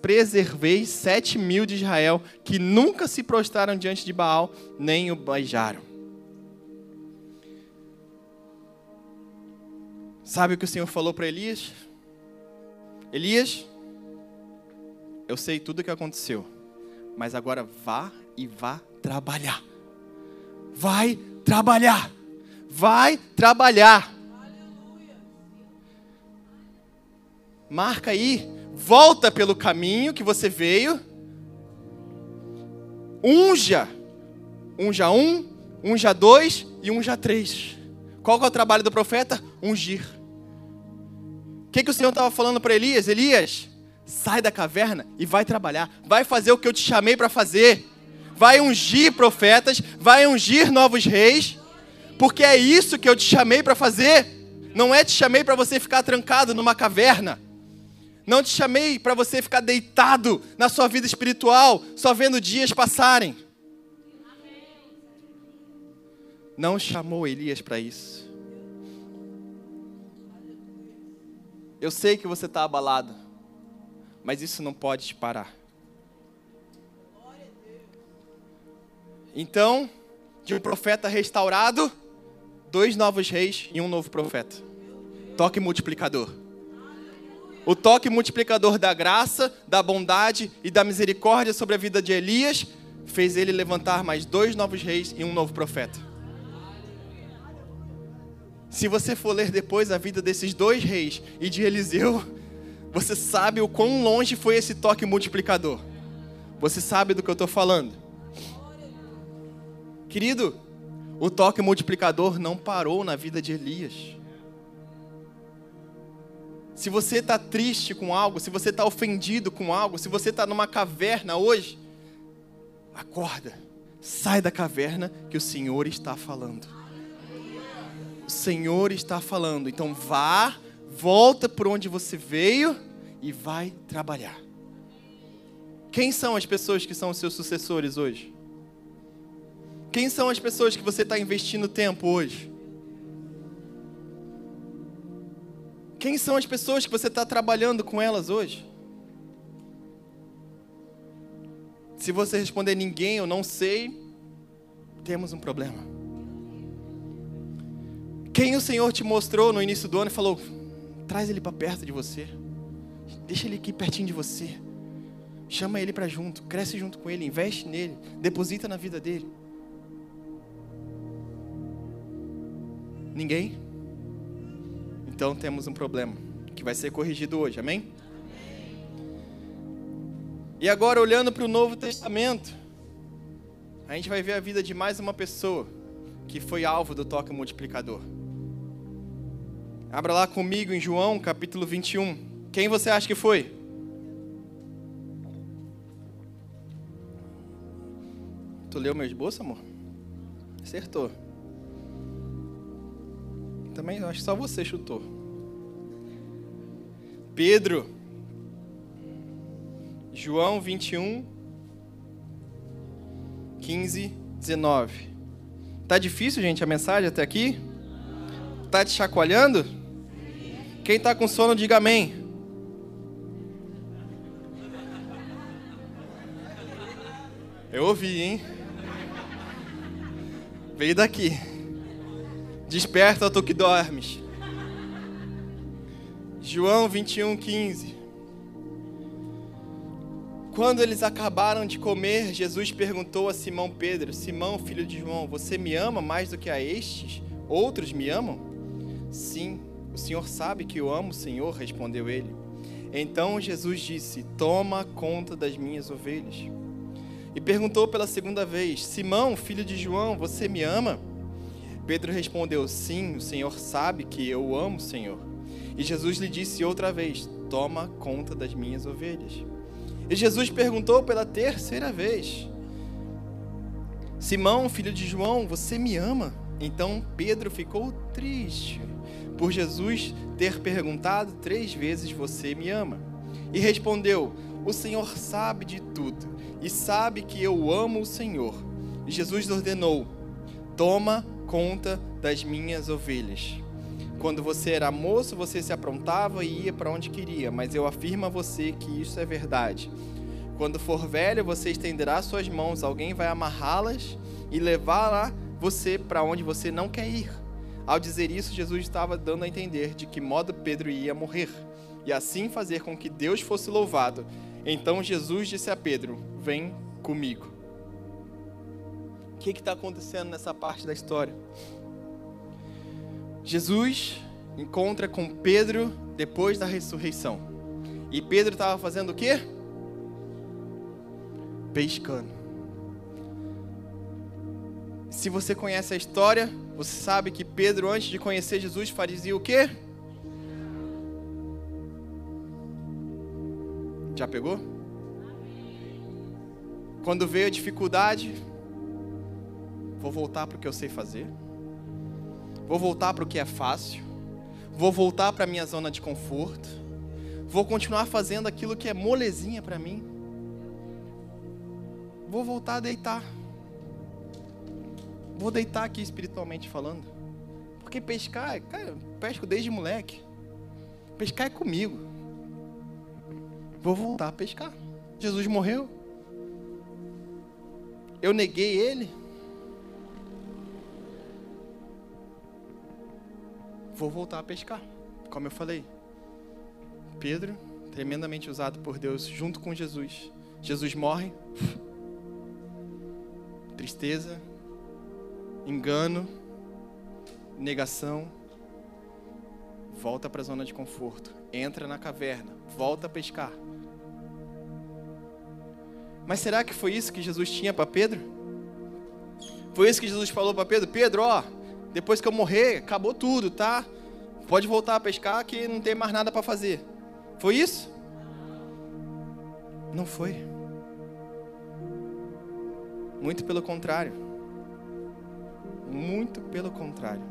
preserveis sete mil de Israel, que nunca se prostraram diante de Baal, nem o beijaram. Sabe o que o Senhor falou para Elias? Elias, eu sei tudo o que aconteceu, mas agora vá e vá trabalhar. Vai trabalhar. Vai trabalhar. Marca aí, volta pelo caminho que você veio. Unja. Unja um, unja dois e unja três. Qual é o trabalho do profeta? Ungir. O que, que o Senhor estava falando para Elias? Elias, sai da caverna e vai trabalhar. Vai fazer o que eu te chamei para fazer. Vai ungir profetas, vai ungir novos reis, porque é isso que eu te chamei para fazer. Não é te chamei para você ficar trancado numa caverna. Não te chamei para você ficar deitado na sua vida espiritual, só vendo dias passarem. Não chamou Elias para isso. Eu sei que você está abalado, mas isso não pode te parar. Então, de um profeta restaurado, dois novos reis e um novo profeta. Toque multiplicador. O toque multiplicador da graça, da bondade e da misericórdia sobre a vida de Elias fez ele levantar mais dois novos reis e um novo profeta. Se você for ler depois a vida desses dois reis e de Eliseu, você sabe o quão longe foi esse toque multiplicador. Você sabe do que eu estou falando. Querido, o toque multiplicador não parou na vida de Elias. Se você está triste com algo, se você está ofendido com algo, se você está numa caverna hoje, acorda, sai da caverna que o Senhor está falando. O Senhor está falando, então vá, volta por onde você veio e vai trabalhar. Quem são as pessoas que são os seus sucessores hoje? Quem são as pessoas que você está investindo tempo hoje? Quem são as pessoas que você está trabalhando com elas hoje? Se você responder ninguém, eu não sei, temos um problema. Quem o Senhor te mostrou no início do ano e falou: traz ele para perto de você, deixa ele aqui pertinho de você, chama ele para junto, cresce junto com ele, investe nele, deposita na vida dele. Ninguém? Então temos um problema que vai ser corrigido hoje, amém? E agora, olhando para o Novo Testamento, a gente vai ver a vida de mais uma pessoa que foi alvo do toque multiplicador. Abra lá comigo em João, capítulo 21. Quem você acha que foi? Tu leu meu esboço, amor? Acertou. Também acho que só você chutou. Pedro. João 21, 15, 19. Tá difícil, gente, a mensagem até aqui? Tá te chacoalhando? Quem tá com sono, diga amém. Eu ouvi, hein? Veio daqui. Desperta, tu que dormes. João 21, 15. Quando eles acabaram de comer, Jesus perguntou a Simão Pedro: Simão, filho de João, você me ama mais do que a estes? Outros me amam? Sim, o Senhor sabe que eu amo o Senhor, respondeu ele. Então Jesus disse: Toma conta das minhas ovelhas. E perguntou pela segunda vez: Simão, filho de João, você me ama? Pedro respondeu: Sim, o Senhor sabe que eu amo o Senhor. E Jesus lhe disse outra vez: Toma conta das minhas ovelhas. E Jesus perguntou pela terceira vez: Simão, filho de João, você me ama? Então Pedro ficou triste por Jesus ter perguntado três vezes: Você me ama? E respondeu: O Senhor sabe de tudo e sabe que eu amo o Senhor. E Jesus ordenou: Toma conta das minhas ovelhas. Quando você era moço, você se aprontava e ia para onde queria, mas eu afirmo a você que isso é verdade. Quando for velho, você estenderá suas mãos, alguém vai amarrá-las e levar você para onde você não quer ir. Ao dizer isso, Jesus estava dando a entender de que modo Pedro ia morrer, e assim fazer com que Deus fosse louvado. Então Jesus disse a Pedro: Vem comigo. Que está acontecendo nessa parte da história? Jesus encontra com Pedro depois da ressurreição. E Pedro estava fazendo o quê? Pescando. Se você conhece a história, você sabe que Pedro, antes de conhecer Jesus, fazia o quê? Já pegou? Quando veio a dificuldade, vou voltar para o que eu sei fazer. Vou voltar para o que é fácil. Vou voltar para a minha zona de conforto. Vou continuar fazendo aquilo que é molezinha para mim. Vou voltar a deitar. Vou deitar aqui espiritualmente falando. Porque pescar, cara, eu pesco desde moleque. Pescar é comigo. Vou voltar a pescar. Jesus morreu. Eu neguei ele. Vou voltar a pescar. Como eu falei, Pedro, tremendamente usado por Deus, junto com Jesus. Jesus morre, tristeza, engano, negação, volta para a zona de conforto, entra na caverna, volta a pescar. Mas será que foi isso que Jesus tinha para Pedro? Foi isso que Jesus falou para Pedro? Pedro, ó, depois que eu morrer, acabou tudo, tá? Pode voltar a pescar que não tem mais nada para fazer. Foi isso? Não foi. Muito pelo contrário. Muito pelo contrário.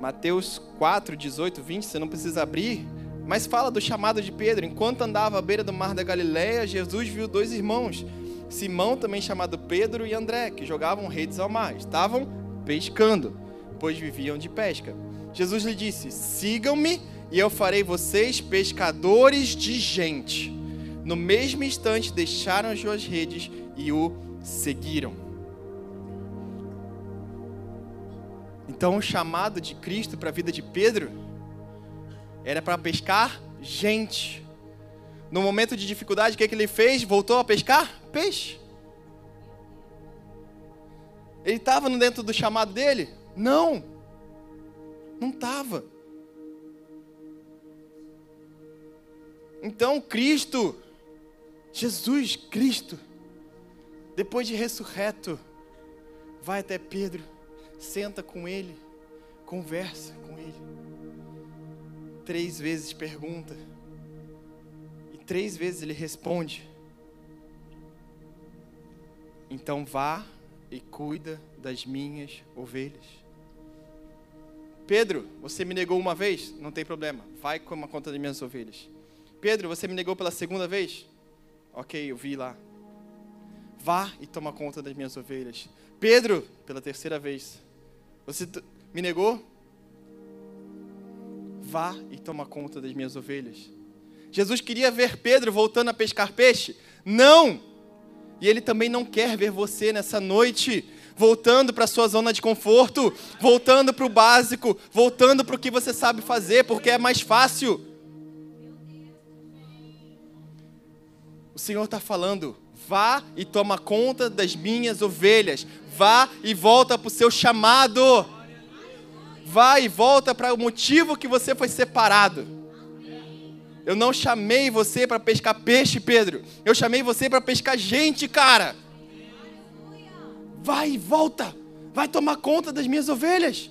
Mateus 4, 18, 20, você não precisa abrir, mas fala do chamado de Pedro. Enquanto andava à beira do mar da Galileia, Jesus viu dois irmãos Simão, também chamado Pedro, e André, que jogavam redes ao mar. Estavam pescando, pois viviam de pesca. Jesus lhe disse: Sigam-me e eu farei vocês pescadores de gente. No mesmo instante, deixaram as suas redes e o seguiram. Então, o chamado de Cristo para a vida de Pedro era para pescar gente. No momento de dificuldade, o que, é que ele fez? Voltou a pescar? Peixe. Ele estava dentro do chamado dele? Não. Não estava. Então Cristo, Jesus Cristo, depois de ressurreto, vai até Pedro, senta com ele, conversa com ele. Três vezes pergunta três vezes ele responde: Então vá e cuida das minhas ovelhas. Pedro, você me negou uma vez? Não tem problema, vai com uma conta das minhas ovelhas. Pedro, você me negou pela segunda vez? Ok, eu vi lá. Vá e toma conta das minhas ovelhas. Pedro, pela terceira vez. Você me negou? Vá e toma conta das minhas ovelhas. Jesus queria ver Pedro voltando a pescar peixe? Não! E ele também não quer ver você nessa noite voltando para a sua zona de conforto, voltando para o básico, voltando para o que você sabe fazer, porque é mais fácil. O Senhor está falando: vá e toma conta das minhas ovelhas, vá e volta para o seu chamado, vá e volta para o motivo que você foi separado. Eu não chamei você para pescar peixe, Pedro. Eu chamei você para pescar gente, cara. Vai volta. Vai tomar conta das minhas ovelhas.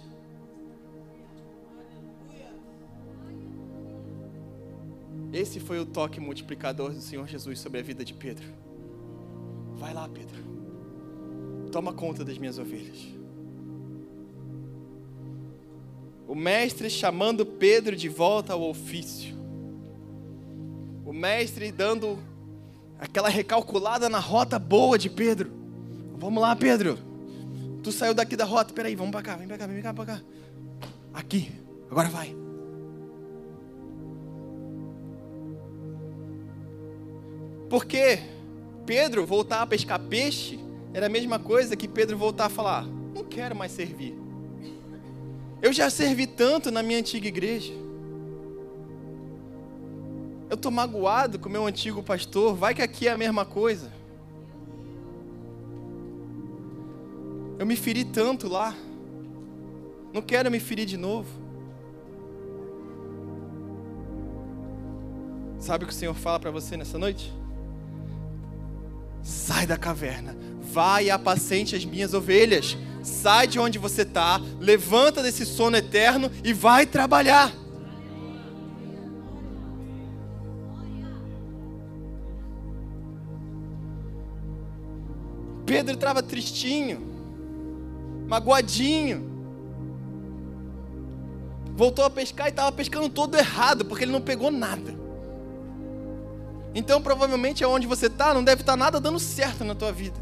Esse foi o toque multiplicador do Senhor Jesus sobre a vida de Pedro. Vai lá, Pedro. Toma conta das minhas ovelhas. O mestre chamando Pedro de volta ao ofício o mestre dando aquela recalculada na rota boa de Pedro. Vamos lá, Pedro. Tu saiu daqui da rota, peraí, vamos para cá, vem para cá, vem para cá, para cá. Aqui, agora vai. Porque Pedro voltar a pescar peixe era a mesma coisa que Pedro voltar a falar: não quero mais servir. Eu já servi tanto na minha antiga igreja. Eu estou magoado com o meu antigo pastor, vai que aqui é a mesma coisa. Eu me feri tanto lá, não quero me ferir de novo. Sabe o que o Senhor fala para você nessa noite? Sai da caverna, vai e apacente as minhas ovelhas. Sai de onde você está, levanta desse sono eterno e vai trabalhar. Estava tristinho, magoadinho. Voltou a pescar e estava pescando todo errado, porque ele não pegou nada. Então, provavelmente, onde você está, não deve estar tá nada dando certo na tua vida.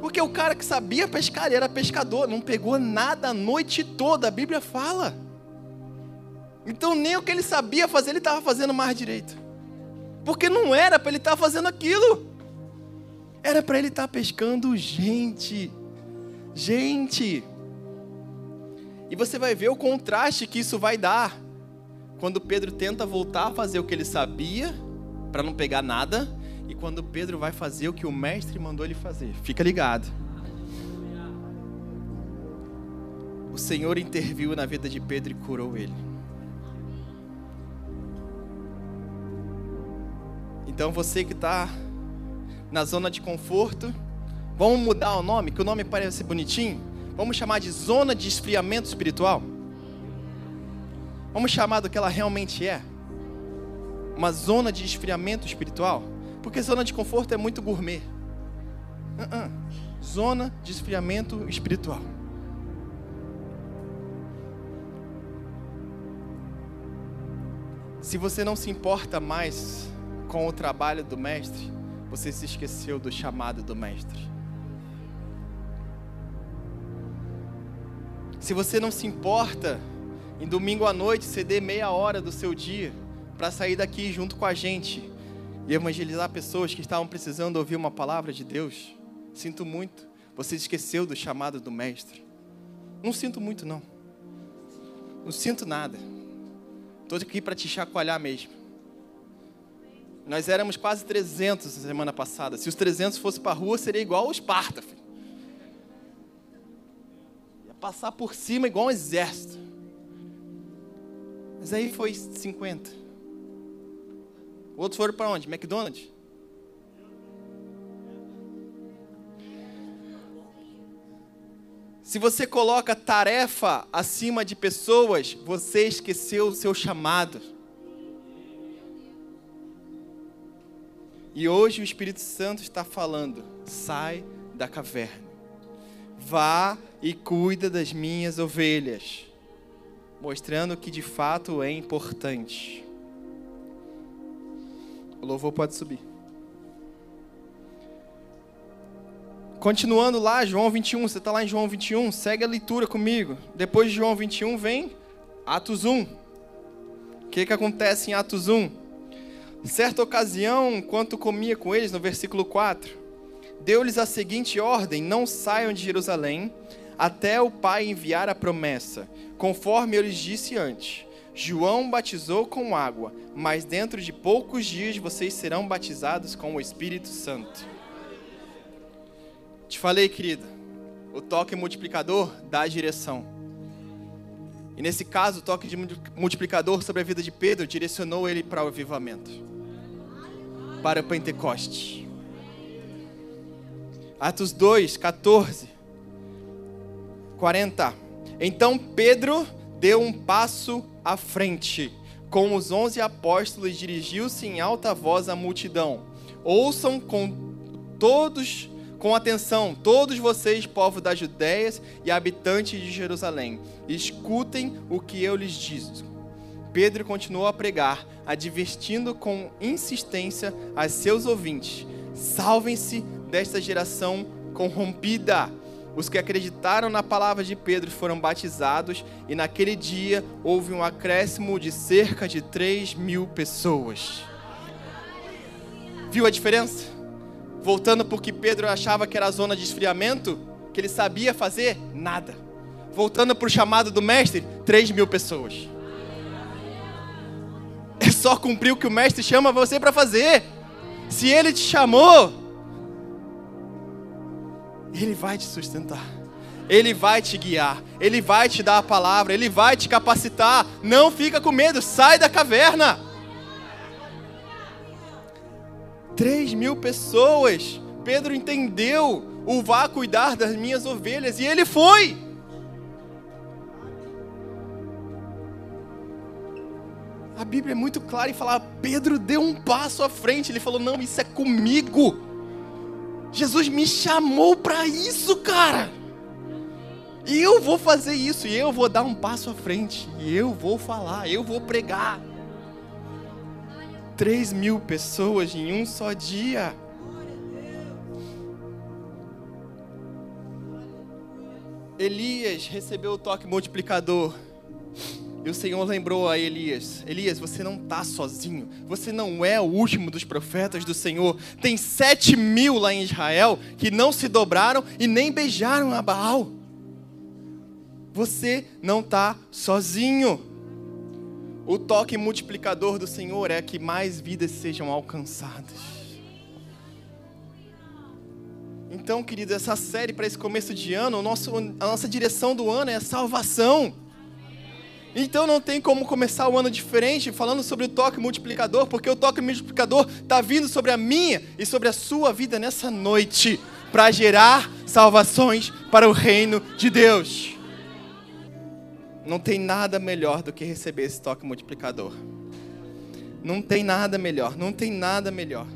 Porque o cara que sabia pescar, ele era pescador, não pegou nada a noite toda, a Bíblia fala. Então, nem o que ele sabia fazer, ele estava fazendo mais direito. Porque não era para ele estar tá fazendo aquilo. Era para ele estar tá pescando gente. Gente. E você vai ver o contraste que isso vai dar. Quando Pedro tenta voltar a fazer o que ele sabia, para não pegar nada, e quando Pedro vai fazer o que o mestre mandou ele fazer. Fica ligado. O Senhor interviu na vida de Pedro e curou ele. Então você que está na zona de conforto. Vamos mudar o nome, que o nome parece bonitinho. Vamos chamar de zona de esfriamento espiritual. Vamos chamar do que ela realmente é. Uma zona de esfriamento espiritual. Porque zona de conforto é muito gourmet. Uh -uh. Zona de esfriamento espiritual. Se você não se importa mais com o trabalho do mestre, você se esqueceu do chamado do Mestre. Se você não se importa em domingo à noite ceder meia hora do seu dia para sair daqui junto com a gente e evangelizar pessoas que estavam precisando ouvir uma palavra de Deus, sinto muito, você esqueceu do chamado do Mestre. Não sinto muito, não. Não sinto nada. Estou aqui para te chacoalhar mesmo. Nós éramos quase 300 na semana passada. Se os 300 fossem para a rua, seria igual o Esparta. Filho. Ia passar por cima igual um exército. Mas aí foi 50. Outros foram para onde? McDonald's? Se você coloca tarefa acima de pessoas, você esqueceu o seu chamado. E hoje o Espírito Santo está falando: sai da caverna, vá e cuida das minhas ovelhas, mostrando que de fato é importante. O louvor pode subir. Continuando lá, João 21, você está lá em João 21, segue a leitura comigo. Depois de João 21 vem Atos 1. O que, que acontece em Atos 1? Certa ocasião, enquanto comia com eles, no versículo 4, deu-lhes a seguinte ordem: Não saiam de Jerusalém até o Pai enviar a promessa, conforme eu lhes disse antes. João batizou com água, mas dentro de poucos dias vocês serão batizados com o Espírito Santo. Te falei, querida, o toque multiplicador dá a direção. E nesse caso, o toque de multiplicador sobre a vida de Pedro direcionou ele para o avivamento para Pentecoste. Atos 2, 14, 40. Então Pedro deu um passo à frente, com os onze apóstolos, dirigiu-se em alta voz à multidão: Ouçam com todos com atenção, todos vocês, povo da Judéia e habitantes de Jerusalém, escutem o que eu lhes digo. Pedro continuou a pregar, advertindo com insistência a seus ouvintes: salvem-se desta geração corrompida. Os que acreditaram na palavra de Pedro foram batizados, e naquele dia houve um acréscimo de cerca de 3 mil pessoas. Viu a diferença? Voltando porque Pedro achava que era a zona de esfriamento, que ele sabia fazer? Nada. Voltando para o chamado do mestre, 3 mil pessoas. É só cumprir o que o mestre chama você para fazer. Se ele te chamou, ele vai te sustentar. Ele vai te guiar, Ele vai te dar a palavra, Ele vai te capacitar. Não fica com medo, sai da caverna. Três mil pessoas. Pedro entendeu o vá cuidar das minhas ovelhas e ele foi. A Bíblia é muito clara em falar: Pedro deu um passo à frente. Ele falou: Não, isso é comigo. Jesus me chamou para isso, cara. E eu vou fazer isso, e eu vou dar um passo à frente, e eu vou falar, eu vou pregar. Três mil pessoas em um só dia. Elias recebeu o toque multiplicador. E o Senhor lembrou a Elias: Elias, você não está sozinho. Você não é o último dos profetas do Senhor. Tem sete mil lá em Israel que não se dobraram e nem beijaram a Baal. Você não está sozinho. O toque multiplicador do Senhor é que mais vidas sejam alcançadas. Então, querido, essa série para esse começo de ano, nosso, a nossa direção do ano é salvação. Então não tem como começar o ano diferente falando sobre o toque multiplicador, porque o toque multiplicador está vindo sobre a minha e sobre a sua vida nessa noite, para gerar salvações para o reino de Deus. Não tem nada melhor do que receber esse toque multiplicador. Não tem nada melhor, não tem nada melhor.